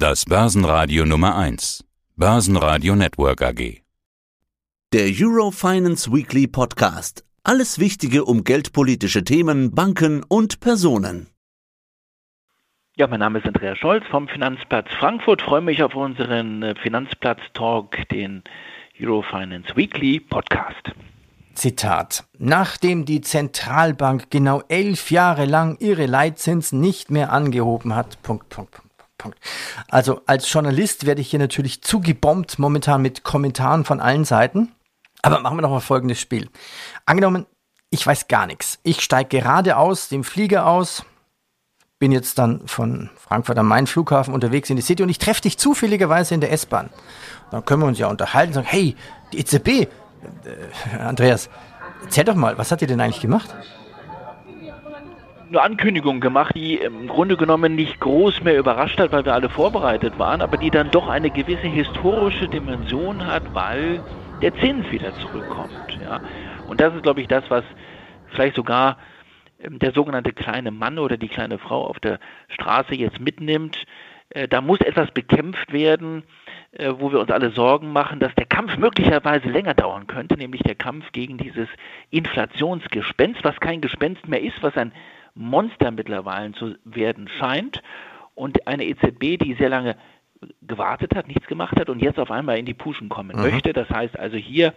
Das Börsenradio Nummer 1. Börsenradio Network AG. Der Eurofinance Weekly Podcast. Alles Wichtige um geldpolitische Themen, Banken und Personen. Ja, mein Name ist Andreas Scholz vom Finanzplatz Frankfurt. freue mich auf unseren äh, Finanzplatz Talk, den Eurofinance Weekly Podcast. Zitat. Nachdem die Zentralbank genau elf Jahre lang ihre Leitzinsen nicht mehr angehoben hat. Punkt, Punkt, Punkt. Punkt. Also als Journalist werde ich hier natürlich zugebombt momentan mit Kommentaren von allen Seiten. Aber machen wir doch mal folgendes Spiel. Angenommen, ich weiß gar nichts. Ich steige gerade aus dem Flieger aus, bin jetzt dann von Frankfurt am Main Flughafen unterwegs in die City und ich treffe dich zufälligerweise in der S-Bahn. Dann können wir uns ja unterhalten und sagen, hey, die EZB, äh, Andreas, erzähl doch mal, was hat ihr denn eigentlich gemacht? Eine Ankündigung gemacht, die im Grunde genommen nicht groß mehr überrascht hat, weil wir alle vorbereitet waren, aber die dann doch eine gewisse historische Dimension hat, weil der Zins wieder zurückkommt. Ja. Und das ist, glaube ich, das, was vielleicht sogar ähm, der sogenannte kleine Mann oder die kleine Frau auf der Straße jetzt mitnimmt. Äh, da muss etwas bekämpft werden, äh, wo wir uns alle Sorgen machen, dass der Kampf möglicherweise länger dauern könnte, nämlich der Kampf gegen dieses Inflationsgespenst, was kein Gespenst mehr ist, was ein Monster mittlerweile zu werden scheint und eine EZB, die sehr lange gewartet hat, nichts gemacht hat und jetzt auf einmal in die Puschen kommen mhm. möchte. Das heißt also hier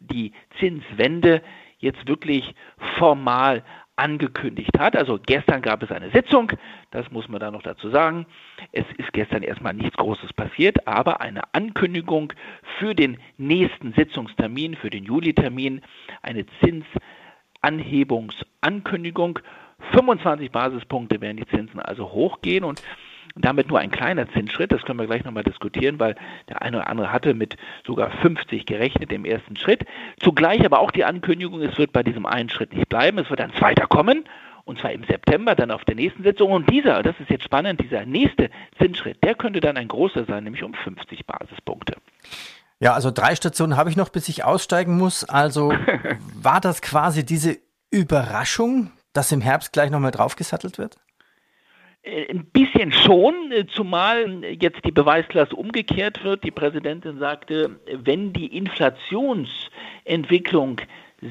die Zinswende jetzt wirklich formal angekündigt hat. Also gestern gab es eine Sitzung, das muss man da noch dazu sagen. Es ist gestern erstmal nichts Großes passiert, aber eine Ankündigung für den nächsten Sitzungstermin, für den Julitermin, eine Zinsanhebungsankündigung. 25 Basispunkte werden die Zinsen also hochgehen und damit nur ein kleiner Zinsschritt, das können wir gleich nochmal diskutieren, weil der eine oder andere hatte mit sogar 50 gerechnet im ersten Schritt. Zugleich aber auch die Ankündigung, es wird bei diesem einen Schritt nicht bleiben, es wird ein zweiter kommen und zwar im September, dann auf der nächsten Sitzung. Und dieser, das ist jetzt spannend, dieser nächste Zinsschritt, der könnte dann ein großer sein, nämlich um 50 Basispunkte. Ja, also drei Stationen habe ich noch, bis ich aussteigen muss. Also war das quasi diese Überraschung, dass im Herbst gleich nochmal draufgesattelt wird? Äh, ein bisschen schon, äh, zumal jetzt die Beweislast umgekehrt wird. Die Präsidentin sagte, wenn die Inflationsentwicklung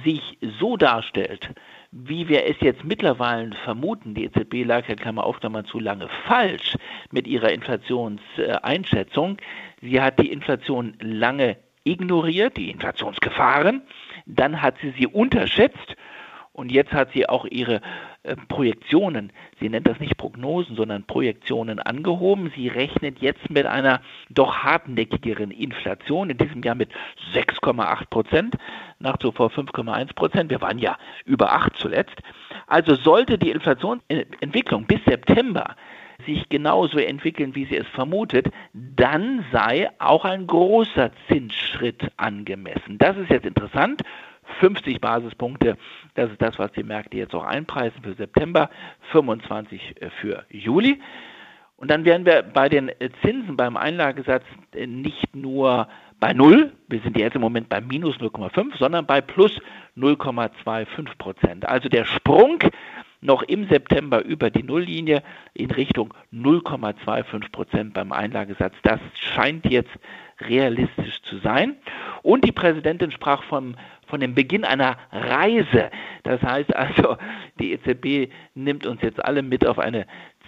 sich so darstellt, wie wir es jetzt mittlerweile vermuten, die EZB lag ja Klammer auf, Klammer zu lange falsch mit ihrer Inflationseinschätzung. Sie hat die Inflation lange ignoriert, die Inflationsgefahren, dann hat sie sie unterschätzt und jetzt hat sie auch ihre äh, Projektionen, sie nennt das nicht Prognosen, sondern Projektionen angehoben. Sie rechnet jetzt mit einer doch hartnäckigeren Inflation, in diesem Jahr mit 6,8 Prozent, nach zuvor 5,1 Prozent. Wir waren ja über 8 zuletzt. Also sollte die Inflationsentwicklung bis September sich genauso entwickeln, wie sie es vermutet, dann sei auch ein großer Zinsschritt angemessen. Das ist jetzt interessant. 50 Basispunkte, das ist das, was die Märkte jetzt auch einpreisen für September, 25 äh, für Juli. Und dann wären wir bei den äh, Zinsen beim Einlagesatz äh, nicht nur bei Null, wir sind jetzt im Moment bei minus 0,5, sondern bei plus 0,25 Prozent. Also der Sprung noch im September über die Nulllinie in Richtung 0,25 Prozent beim Einlagesatz. Das scheint jetzt realistisch zu sein. Und die Präsidentin sprach vom, von dem Beginn einer Reise. Das heißt also, die EZB nimmt uns jetzt alle mit auf eine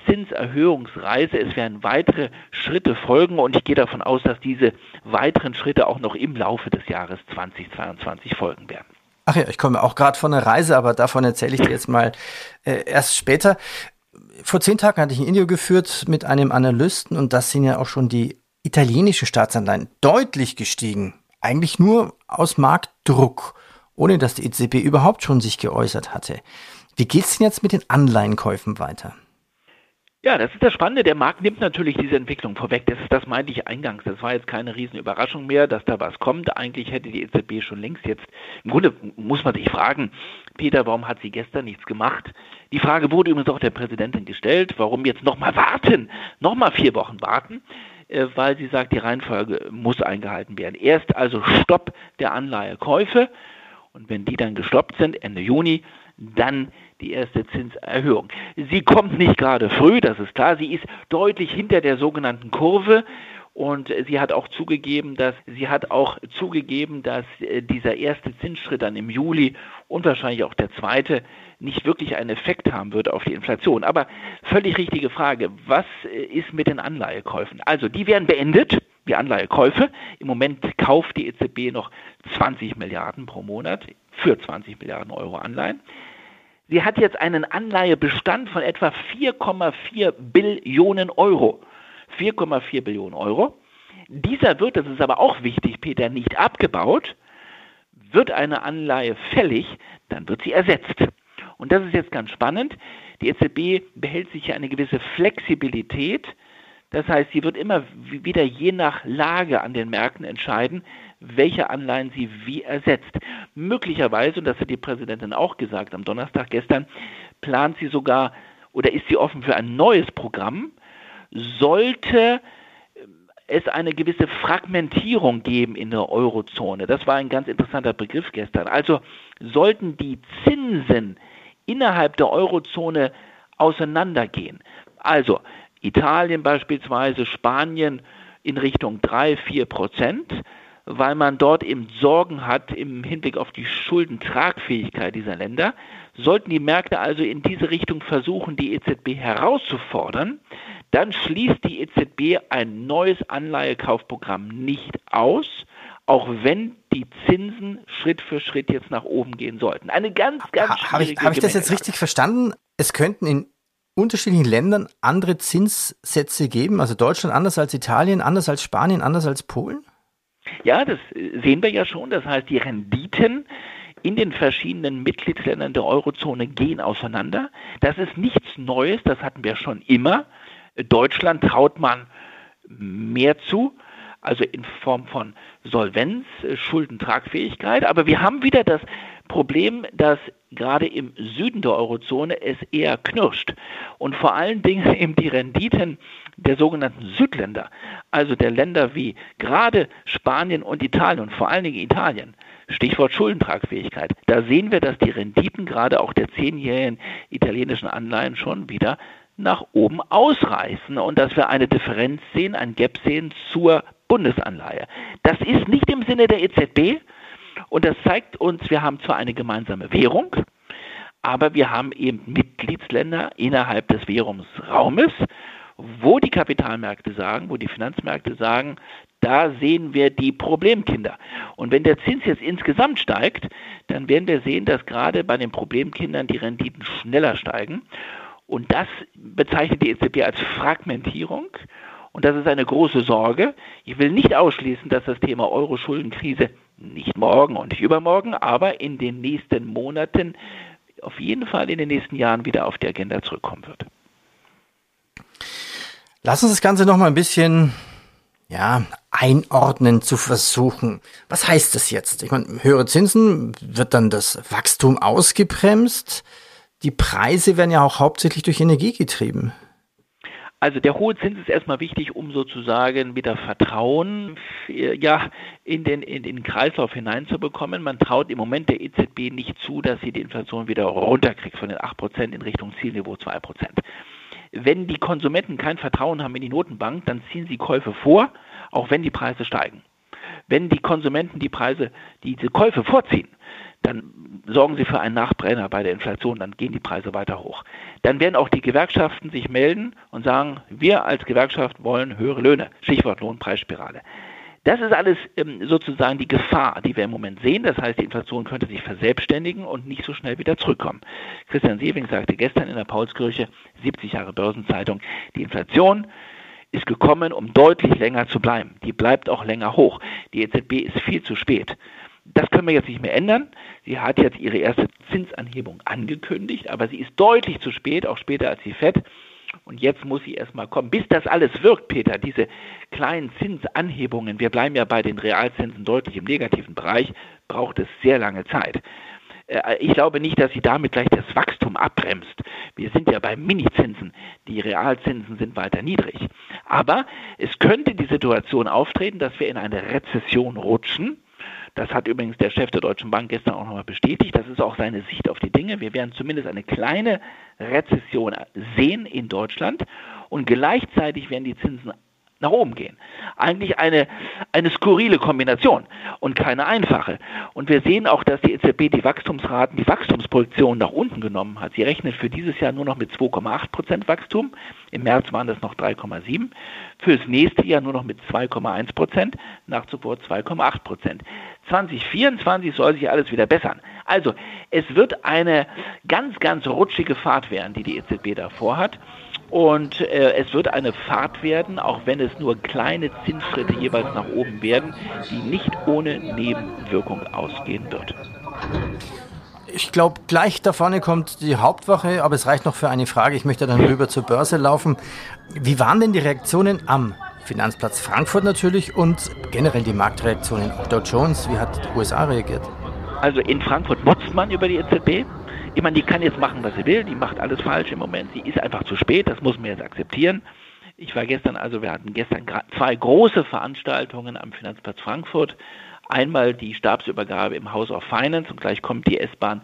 Zinserhöhungsreise. Es werden weitere Schritte folgen und ich gehe davon aus, dass diese weiteren Schritte auch noch im Laufe des Jahres 2022 folgen werden. Ach ja, ich komme auch gerade von einer Reise, aber davon erzähle ich dir jetzt mal äh, erst später. Vor zehn Tagen hatte ich ein Interview geführt mit einem Analysten und das sind ja auch schon die italienischen Staatsanleihen deutlich gestiegen. Eigentlich nur aus Marktdruck, ohne dass die EZB überhaupt schon sich geäußert hatte. Wie geht es denn jetzt mit den Anleihenkäufen weiter? Ja, das ist das Spannende. Der Markt nimmt natürlich diese Entwicklung vorweg. Das, das meinte ich eingangs. Das war jetzt keine Riesenüberraschung mehr, dass da was kommt. Eigentlich hätte die EZB schon längst jetzt, im Grunde muss man sich fragen, Peter, warum hat sie gestern nichts gemacht? Die Frage wurde übrigens auch der Präsidentin gestellt, warum jetzt nochmal warten, nochmal vier Wochen warten, weil sie sagt, die Reihenfolge muss eingehalten werden. Erst also Stopp der Anleihekäufe und wenn die dann gestoppt sind, Ende Juni, dann die erste Zinserhöhung. Sie kommt nicht gerade früh, das ist klar. Sie ist deutlich hinter der sogenannten Kurve. Und sie hat auch zugegeben, dass sie hat auch zugegeben, dass äh, dieser erste Zinsschritt dann im Juli und wahrscheinlich auch der zweite nicht wirklich einen Effekt haben wird auf die Inflation. Aber völlig richtige Frage, was äh, ist mit den Anleihekäufen? Also die werden beendet, die Anleihekäufe. Im Moment kauft die EZB noch 20 Milliarden pro Monat für 20 Milliarden Euro Anleihen. Sie hat jetzt einen Anleihebestand von etwa 4,4 Billionen Euro. 4,4 Billionen Euro. Dieser wird, das ist aber auch wichtig, Peter, nicht abgebaut. Wird eine Anleihe fällig, dann wird sie ersetzt. Und das ist jetzt ganz spannend. Die EZB behält sich ja eine gewisse Flexibilität. Das heißt, sie wird immer wieder je nach Lage an den Märkten entscheiden, welche Anleihen sie wie ersetzt. Möglicherweise, und das hat die Präsidentin auch gesagt am Donnerstag gestern, plant sie sogar oder ist sie offen für ein neues Programm, sollte es eine gewisse Fragmentierung geben in der Eurozone. Das war ein ganz interessanter Begriff gestern. Also sollten die Zinsen innerhalb der Eurozone auseinandergehen. Also Italien beispielsweise, Spanien in Richtung 3, 4 Prozent, weil man dort eben Sorgen hat im Hinblick auf die Schuldentragfähigkeit dieser Länder. Sollten die Märkte also in diese Richtung versuchen, die EZB herauszufordern, dann schließt die EZB ein neues Anleihekaufprogramm nicht aus, auch wenn die Zinsen Schritt für Schritt jetzt nach oben gehen sollten. Eine ganz, ganz ha, Habe ich, hab ich das jetzt richtig verstanden? Es könnten in unterschiedlichen Ländern andere Zinssätze geben, also Deutschland anders als Italien, anders als Spanien, anders als Polen? Ja, das sehen wir ja schon. Das heißt, die Renditen in den verschiedenen Mitgliedsländern der Eurozone gehen auseinander. Das ist nichts Neues, das hatten wir schon immer. Deutschland traut man mehr zu, also in Form von Solvenz, Schuldentragfähigkeit. Aber wir haben wieder das Problem, dass gerade im Süden der Eurozone es eher knirscht und vor allen Dingen eben die Renditen der sogenannten Südländer, also der Länder wie gerade Spanien und Italien und vor allen Dingen Italien, Stichwort Schuldentragfähigkeit, da sehen wir, dass die Renditen gerade auch der zehnjährigen italienischen Anleihen schon wieder nach oben ausreißen und dass wir eine Differenz sehen, ein Gap sehen zur Bundesanleihe. Das ist nicht im Sinne der EZB und das zeigt uns, wir haben zwar eine gemeinsame Währung, aber wir haben eben Mitgliedsländer innerhalb des Währungsraumes, wo die Kapitalmärkte sagen, wo die Finanzmärkte sagen, da sehen wir die Problemkinder. Und wenn der Zins jetzt insgesamt steigt, dann werden wir sehen, dass gerade bei den Problemkindern die Renditen schneller steigen. Und das bezeichnet die EZB als Fragmentierung. Und das ist eine große Sorge. Ich will nicht ausschließen, dass das Thema Euro-Schuldenkrise nicht morgen und nicht übermorgen, aber in den nächsten Monaten, auf jeden Fall in den nächsten Jahren wieder auf die Agenda zurückkommen wird. Lass uns das Ganze noch mal ein bisschen ja, einordnen zu versuchen. Was heißt das jetzt? Ich meine, höhere Zinsen, wird dann das Wachstum ausgebremst? die Preise werden ja auch hauptsächlich durch Energie getrieben. Also der hohe Zins ist erstmal wichtig, um sozusagen wieder Vertrauen ja, in, den, in den Kreislauf hineinzubekommen. Man traut im Moment der EZB nicht zu, dass sie die Inflation wieder runterkriegt von den 8% in Richtung Zielniveau 2%. Wenn die Konsumenten kein Vertrauen haben in die Notenbank, dann ziehen sie Käufe vor, auch wenn die Preise steigen. Wenn die Konsumenten die Preise, diese Käufe vorziehen, dann sorgen sie für einen Nachbrenner bei der Inflation, dann gehen die Preise weiter hoch. Dann werden auch die Gewerkschaften sich melden und sagen, wir als Gewerkschaft wollen höhere Löhne. Stichwort Lohnpreisspirale. Das ist alles ähm, sozusagen die Gefahr, die wir im Moment sehen. Das heißt, die Inflation könnte sich verselbstständigen und nicht so schnell wieder zurückkommen. Christian Sewing sagte gestern in der Paulskirche, 70 Jahre Börsenzeitung, die Inflation ist gekommen, um deutlich länger zu bleiben. Die bleibt auch länger hoch. Die EZB ist viel zu spät. Das können wir jetzt nicht mehr ändern. Sie hat jetzt ihre erste Zinsanhebung angekündigt, aber sie ist deutlich zu spät, auch später als die FED. Und jetzt muss sie erstmal kommen. Bis das alles wirkt, Peter, diese kleinen Zinsanhebungen, wir bleiben ja bei den Realzinsen deutlich im negativen Bereich, braucht es sehr lange Zeit. Äh, ich glaube nicht, dass sie damit gleich das Wachstum abbremst. Wir sind ja bei Minizinsen. Die Realzinsen sind weiter niedrig. Aber es könnte die Situation auftreten, dass wir in eine Rezession rutschen Das hat übrigens der Chef der Deutschen Bank gestern auch nochmal bestätigt. Das ist auch seine Sicht auf die Dinge. Wir werden zumindest eine kleine Rezession sehen in Deutschland und gleichzeitig werden die Zinsen nach oben gehen. Eigentlich eine, eine skurrile Kombination und keine einfache. Und wir sehen auch, dass die EZB die Wachstumsraten, die Wachstumsproduktion nach unten genommen hat. Sie rechnet für dieses Jahr nur noch mit 2,8 Prozent Wachstum. Im März waren das noch 3,7. Fürs nächste Jahr nur noch mit 2,1 Prozent, nach zuvor 2,8 Prozent. 2024 soll sich alles wieder bessern. Also, es wird eine ganz, ganz rutschige Fahrt werden, die die EZB da vorhat. Und äh, es wird eine Fahrt werden, auch wenn es nur kleine Zinsschritte jeweils nach oben werden, die nicht ohne Nebenwirkung ausgehen wird. Ich glaube, gleich da vorne kommt die Hauptwache, aber es reicht noch für eine Frage. Ich möchte dann rüber zur Börse laufen. Wie waren denn die Reaktionen am Finanzplatz Frankfurt natürlich und generell die Marktreaktionen? Auch Dow Jones, wie hat die USA reagiert? Also in Frankfurt motzt man über die EZB. Ich meine, die kann jetzt machen, was sie will, die macht alles falsch im Moment. Sie ist einfach zu spät, das muss man jetzt akzeptieren. Ich war gestern, also wir hatten gestern zwei große Veranstaltungen am Finanzplatz Frankfurt. Einmal die Stabsübergabe im House of Finance und gleich kommt die S-Bahn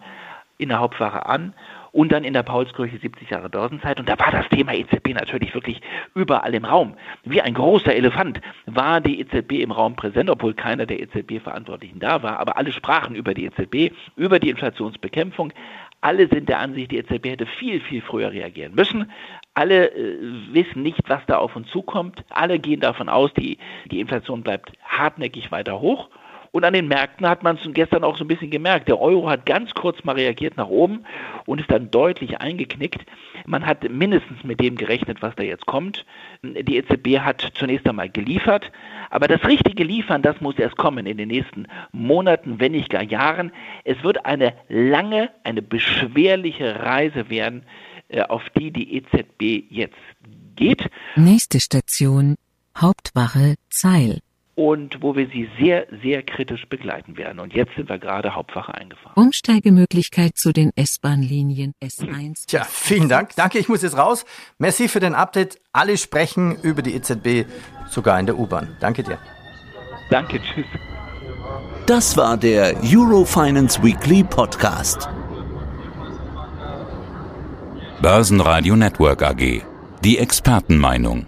in der Hauptwache an und dann in der Paulskirche 70 Jahre Börsenzeit. Und da war das Thema EZB natürlich wirklich überall im Raum. Wie ein großer Elefant war die EZB im Raum präsent, obwohl keiner der EZB-Verantwortlichen da war. Aber alle sprachen über die EZB, über die Inflationsbekämpfung. Alle sind der Ansicht, die EZB hätte viel, viel früher reagieren müssen. Alle äh, wissen nicht, was da auf uns zukommt. Alle gehen davon aus, die, die Inflation bleibt hartnäckig weiter hoch. Und an den Märkten hat man es gestern auch so ein bisschen gemerkt. Der Euro hat ganz kurz mal reagiert nach oben und ist dann deutlich eingeknickt. Man hat mindestens mit dem gerechnet, was da jetzt kommt. Die EZB hat zunächst einmal geliefert, aber das richtige Liefern, das muss erst kommen in den nächsten Monaten, wenn nicht gar Jahren. Es wird eine lange, eine beschwerliche Reise werden, äh, auf die die EZB jetzt geht. Nächste Station, Hauptwache Zeil und wo wir sie sehr, sehr kritisch begleiten werden. Und jetzt sind wir gerade Hauptwache eingefahren. Umsteigemöglichkeit zu den S-Bahn-Linien S1. Tja, vielen Dank. Danke, ich muss jetzt raus. Merci für den Update. Alle sprechen über die EZB, sogar in der U-Bahn. Danke dir. Danke, tschüss. Das war der Eurofinance Weekly Podcast. Börsenradio Network AG. Die Expertenmeinung.